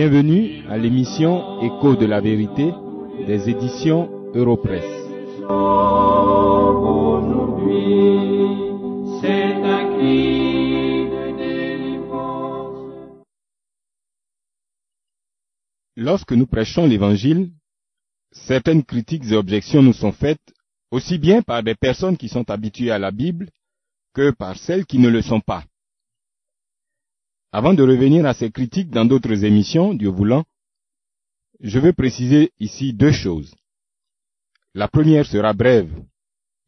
Bienvenue à l'émission Écho de la vérité des éditions Europresse. Lorsque nous prêchons l'Évangile, certaines critiques et objections nous sont faites aussi bien par des personnes qui sont habituées à la Bible que par celles qui ne le sont pas. Avant de revenir à ces critiques dans d'autres émissions, Dieu voulant, je veux préciser ici deux choses. La première sera brève,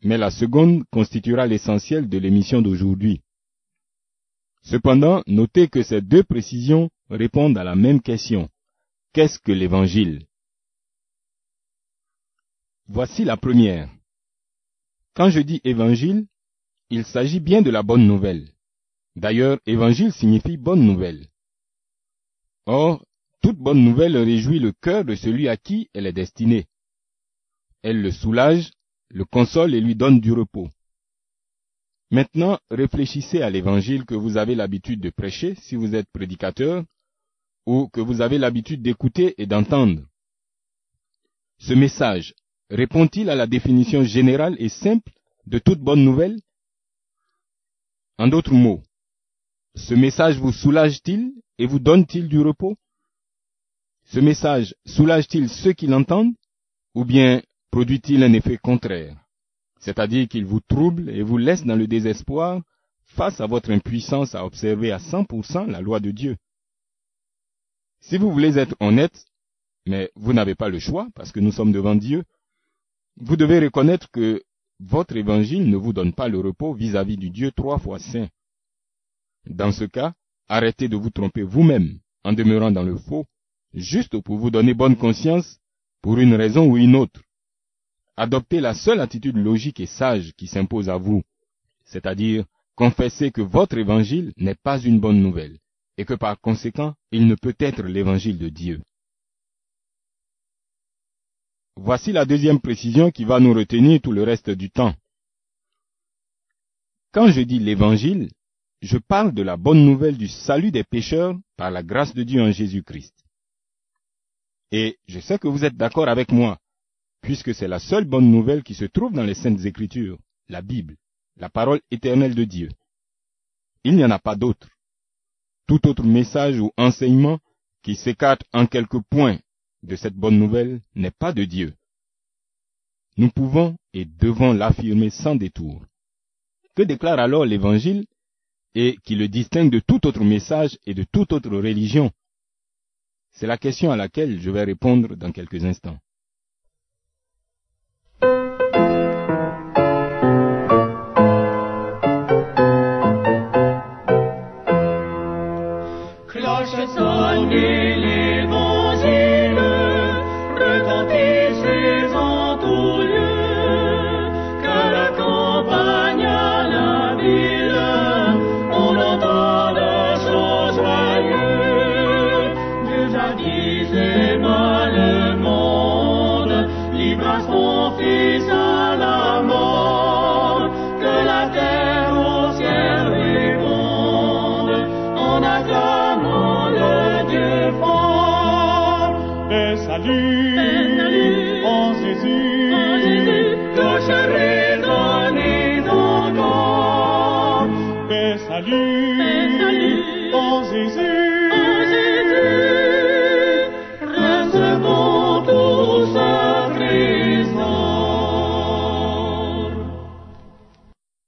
mais la seconde constituera l'essentiel de l'émission d'aujourd'hui. Cependant, notez que ces deux précisions répondent à la même question. Qu'est-ce que l'Évangile? Voici la première. Quand je dis Évangile, il s'agit bien de la bonne nouvelle. D'ailleurs, évangile signifie bonne nouvelle. Or, toute bonne nouvelle réjouit le cœur de celui à qui elle est destinée. Elle le soulage, le console et lui donne du repos. Maintenant, réfléchissez à l'évangile que vous avez l'habitude de prêcher si vous êtes prédicateur, ou que vous avez l'habitude d'écouter et d'entendre. Ce message répond-il à la définition générale et simple de toute bonne nouvelle? En d'autres mots, ce message vous soulage-t-il et vous donne-t-il du repos? Ce message soulage-t-il ceux qui l'entendent ou bien produit-il un effet contraire? C'est-à-dire qu'il vous trouble et vous laisse dans le désespoir face à votre impuissance à observer à 100% la loi de Dieu. Si vous voulez être honnête, mais vous n'avez pas le choix parce que nous sommes devant Dieu, vous devez reconnaître que votre évangile ne vous donne pas le repos vis-à-vis -vis du Dieu trois fois saint. Dans ce cas, arrêtez de vous tromper vous-même en demeurant dans le faux, juste pour vous donner bonne conscience pour une raison ou une autre. Adoptez la seule attitude logique et sage qui s'impose à vous, c'est-à-dire confesser que votre évangile n'est pas une bonne nouvelle, et que par conséquent, il ne peut être l'évangile de Dieu. Voici la deuxième précision qui va nous retenir tout le reste du temps. Quand je dis l'évangile, je parle de la bonne nouvelle du salut des pécheurs par la grâce de Dieu en Jésus-Christ. Et je sais que vous êtes d'accord avec moi, puisque c'est la seule bonne nouvelle qui se trouve dans les Saintes Écritures, la Bible, la parole éternelle de Dieu. Il n'y en a pas d'autre. Tout autre message ou enseignement qui s'écarte en quelques points de cette bonne nouvelle n'est pas de Dieu. Nous pouvons et devons l'affirmer sans détour. Que déclare alors l'Évangile et qui le distingue de tout autre message et de toute autre religion C'est la question à laquelle je vais répondre dans quelques instants.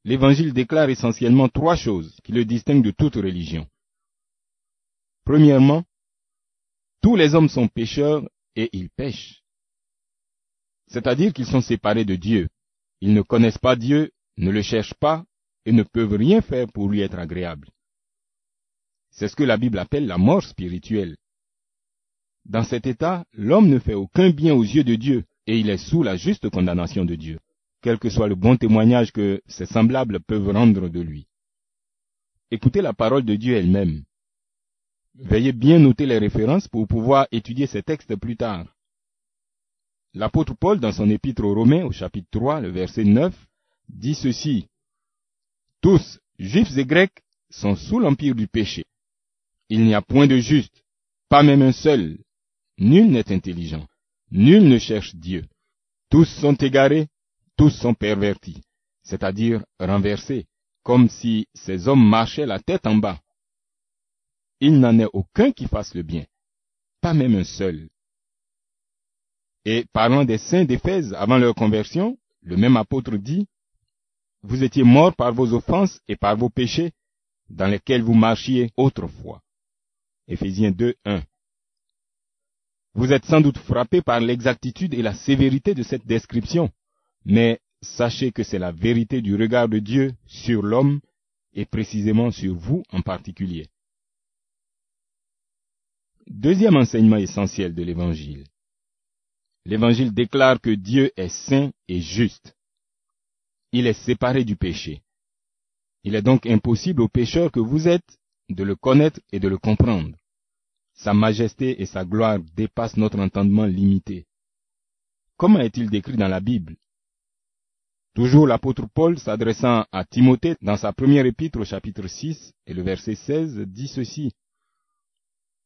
l'Évangile déclare essentiellement trois choses qui le distinguent de toute religion. Premièrement, tous les hommes sont pécheurs et ils pêchent. C'est-à-dire qu'ils sont séparés de Dieu. Ils ne connaissent pas Dieu, ne le cherchent pas et ne peuvent rien faire pour lui être agréable. C'est ce que la Bible appelle la mort spirituelle. Dans cet état, l'homme ne fait aucun bien aux yeux de Dieu et il est sous la juste condamnation de Dieu quel que soit le bon témoignage que ses semblables peuvent rendre de lui. Écoutez la parole de Dieu elle-même. Veuillez bien noter les références pour pouvoir étudier ces textes plus tard. L'apôtre Paul, dans son épître aux Romains, au chapitre 3, le verset 9, dit ceci. Tous, juifs et grecs, sont sous l'empire du péché. Il n'y a point de juste, pas même un seul. Nul n'est intelligent, nul ne cherche Dieu. Tous sont égarés, tous sont pervertis, c'est-à-dire renversés, comme si ces hommes marchaient la tête en bas. Il n'en est aucun qui fasse le bien, pas même un seul. Et parlant des saints d'Éphèse avant leur conversion, le même apôtre dit, Vous étiez morts par vos offenses et par vos péchés, dans lesquels vous marchiez autrefois. Éphésiens 2, 1. Vous êtes sans doute frappé par l'exactitude et la sévérité de cette description, mais sachez que c'est la vérité du regard de Dieu sur l'homme et précisément sur vous en particulier. Deuxième enseignement essentiel de l'Évangile. L'Évangile déclare que Dieu est saint et juste. Il est séparé du péché. Il est donc impossible aux pécheurs que vous êtes de le connaître et de le comprendre. Sa majesté et sa gloire dépassent notre entendement limité. Comment est-il décrit dans la Bible? Toujours l'apôtre Paul s'adressant à Timothée dans sa première épître au chapitre 6 et le verset 16 dit ceci.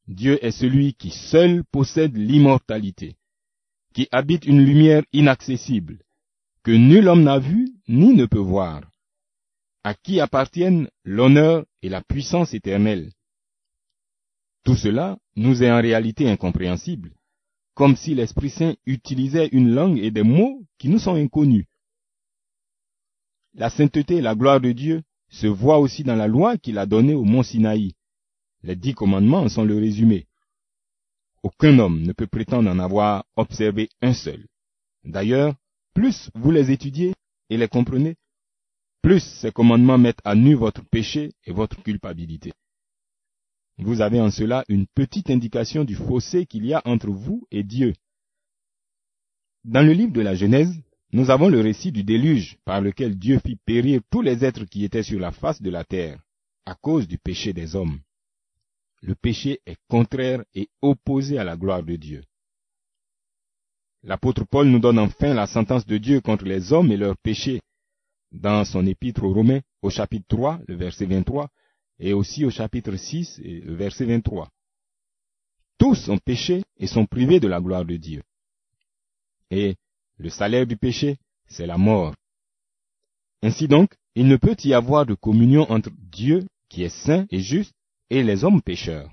Dieu est celui qui seul possède l'immortalité, qui habite une lumière inaccessible, que nul homme n'a vue ni ne peut voir, à qui appartiennent l'honneur et la puissance éternelle. Tout cela nous est en réalité incompréhensible, comme si l'Esprit Saint utilisait une langue et des mots qui nous sont inconnus. La sainteté et la gloire de Dieu se voient aussi dans la loi qu'il a donnée au mont Sinaï. Les dix commandements sont le résumé. Aucun homme ne peut prétendre en avoir observé un seul. D'ailleurs, plus vous les étudiez et les comprenez, plus ces commandements mettent à nu votre péché et votre culpabilité. Vous avez en cela une petite indication du fossé qu'il y a entre vous et Dieu. Dans le livre de la Genèse, nous avons le récit du déluge par lequel Dieu fit périr tous les êtres qui étaient sur la face de la terre, à cause du péché des hommes. Le péché est contraire et opposé à la gloire de Dieu. L'apôtre Paul nous donne enfin la sentence de Dieu contre les hommes et leurs péchés dans son épître aux Romains au chapitre 3, le verset 23, et aussi au chapitre 6, le verset 23. Tous ont péché et sont privés de la gloire de Dieu. Et le salaire du péché, c'est la mort. Ainsi donc, il ne peut y avoir de communion entre Dieu, qui est saint et juste, et les hommes pécheurs.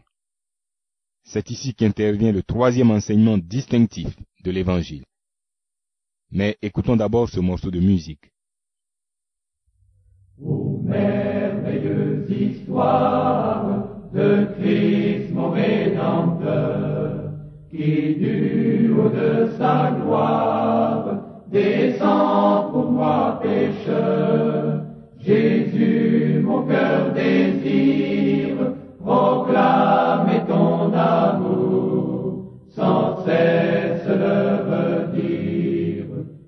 C'est ici qu'intervient le troisième enseignement distinctif de l'Évangile. Mais écoutons d'abord ce morceau de musique. Ô merveilleuse histoire de Christ mon Rédempteur, qui du haut de sa gloire descend pour moi pécheur. Jésus, mon cœur désire proclamer ton amour sans cesse le redire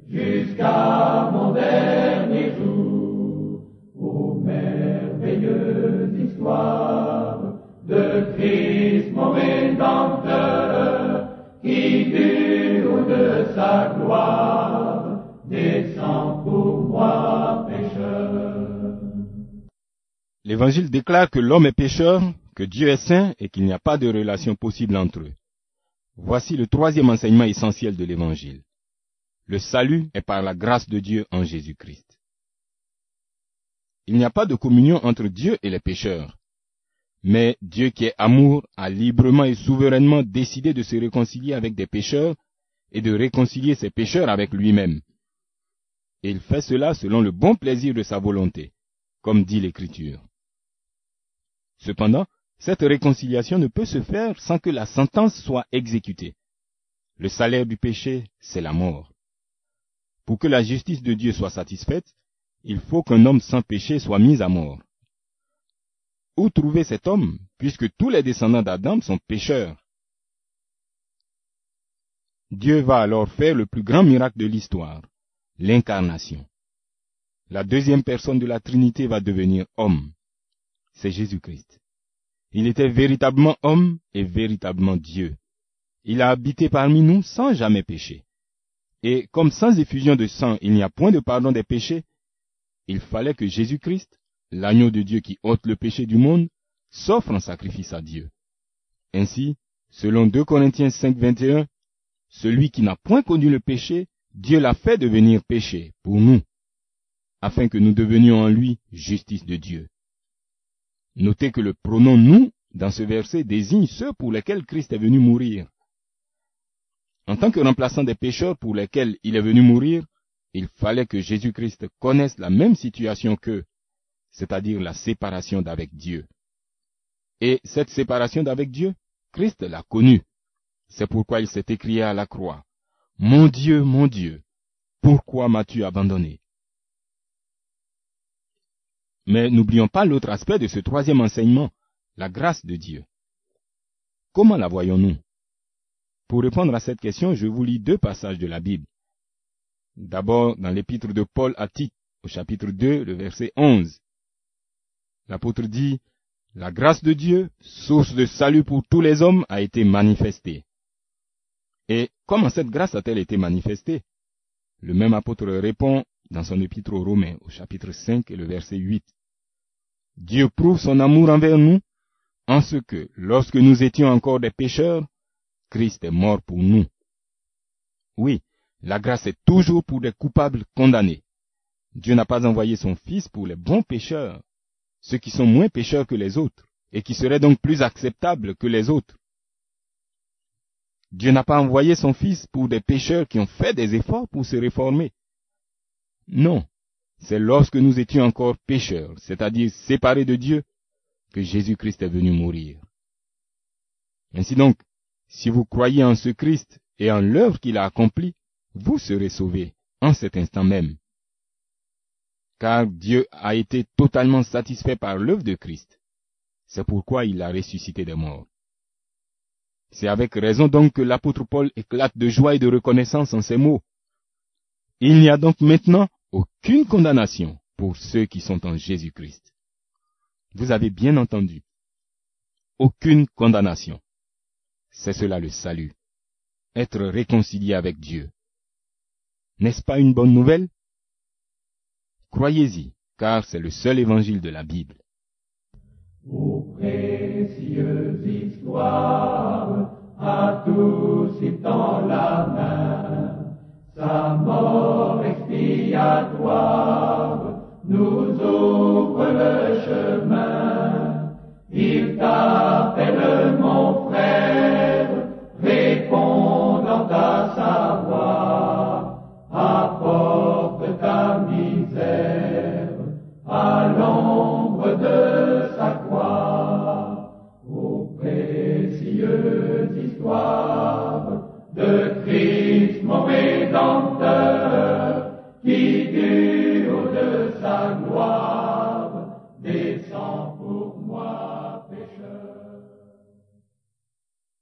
jusqu'à mon dernier jour. Ô merveilleuse histoire de Christ mon Rédempteur, qui du haut de sa gloire descend pour moi pécheur. L'Évangile déclare que l'homme est pécheur, que Dieu est saint et qu'il n'y a pas de relation possible entre eux. Voici le troisième enseignement essentiel de l'Évangile. Le salut est par la grâce de Dieu en Jésus-Christ. Il n'y a pas de communion entre Dieu et les pécheurs. Mais Dieu qui est amour a librement et souverainement décidé de se réconcilier avec des pécheurs et de réconcilier ces pécheurs avec lui-même. Et il fait cela selon le bon plaisir de sa volonté, comme dit l'Écriture. Cependant, cette réconciliation ne peut se faire sans que la sentence soit exécutée. Le salaire du péché, c'est la mort. Pour que la justice de Dieu soit satisfaite, il faut qu'un homme sans péché soit mis à mort. Où trouver cet homme, puisque tous les descendants d'Adam sont pécheurs? Dieu va alors faire le plus grand miracle de l'histoire, l'incarnation. La deuxième personne de la Trinité va devenir homme. C'est Jésus-Christ. Il était véritablement homme et véritablement Dieu. Il a habité parmi nous sans jamais pécher. Et comme sans effusion de sang il n'y a point de pardon des péchés, il fallait que Jésus-Christ, l'agneau de Dieu qui ôte le péché du monde, s'offre en sacrifice à Dieu. Ainsi, Selon 2 Corinthiens 5, 21, celui qui n'a point connu le péché, Dieu l'a fait devenir péché pour nous, afin que nous devenions en lui justice de Dieu. Notez que le pronom nous dans ce verset désigne ceux pour lesquels Christ est venu mourir. En tant que remplaçant des pécheurs pour lesquels il est venu mourir, il fallait que Jésus-Christ connaisse la même situation qu'eux, c'est-à-dire la séparation d'avec Dieu. Et cette séparation d'avec Dieu, Christ l'a connue. C'est pourquoi il s'est écrié à la croix. Mon Dieu, mon Dieu, pourquoi m'as-tu abandonné? Mais n'oublions pas l'autre aspect de ce troisième enseignement, la grâce de Dieu. Comment la voyons-nous? Pour répondre à cette question, je vous lis deux passages de la Bible. D'abord dans l'épître de Paul à Tite, au chapitre 2, le verset 11. L'apôtre dit, La grâce de Dieu, source de salut pour tous les hommes, a été manifestée. Et comment cette grâce a-t-elle été manifestée? Le même apôtre répond dans son épître aux Romains, au chapitre 5 et le verset 8. Dieu prouve son amour envers nous en ce que, lorsque nous étions encore des pécheurs, Christ est mort pour nous. Oui, la grâce est toujours pour des coupables condamnés. Dieu n'a pas envoyé son Fils pour les bons pécheurs, ceux qui sont moins pécheurs que les autres, et qui seraient donc plus acceptables que les autres. Dieu n'a pas envoyé son Fils pour des pécheurs qui ont fait des efforts pour se réformer. Non, c'est lorsque nous étions encore pécheurs, c'est-à-dire séparés de Dieu, que Jésus-Christ est venu mourir. Ainsi donc, si vous croyez en ce Christ et en l'œuvre qu'il a accomplie, vous serez sauvés en cet instant même. Car Dieu a été totalement satisfait par l'œuvre de Christ. C'est pourquoi il l'a ressuscité des morts. C'est avec raison donc que l'apôtre Paul éclate de joie et de reconnaissance en ces mots. Il n'y a donc maintenant aucune condamnation pour ceux qui sont en Jésus-Christ. Vous avez bien entendu. Aucune condamnation. C'est cela le salut. Être réconcilié avec Dieu. N'est-ce pas une bonne nouvelle? Croyez-y, car c'est le seul évangile de la Bible. Sa mort expiatoire nous ouvre le chemin. Il t'appelle mon frère,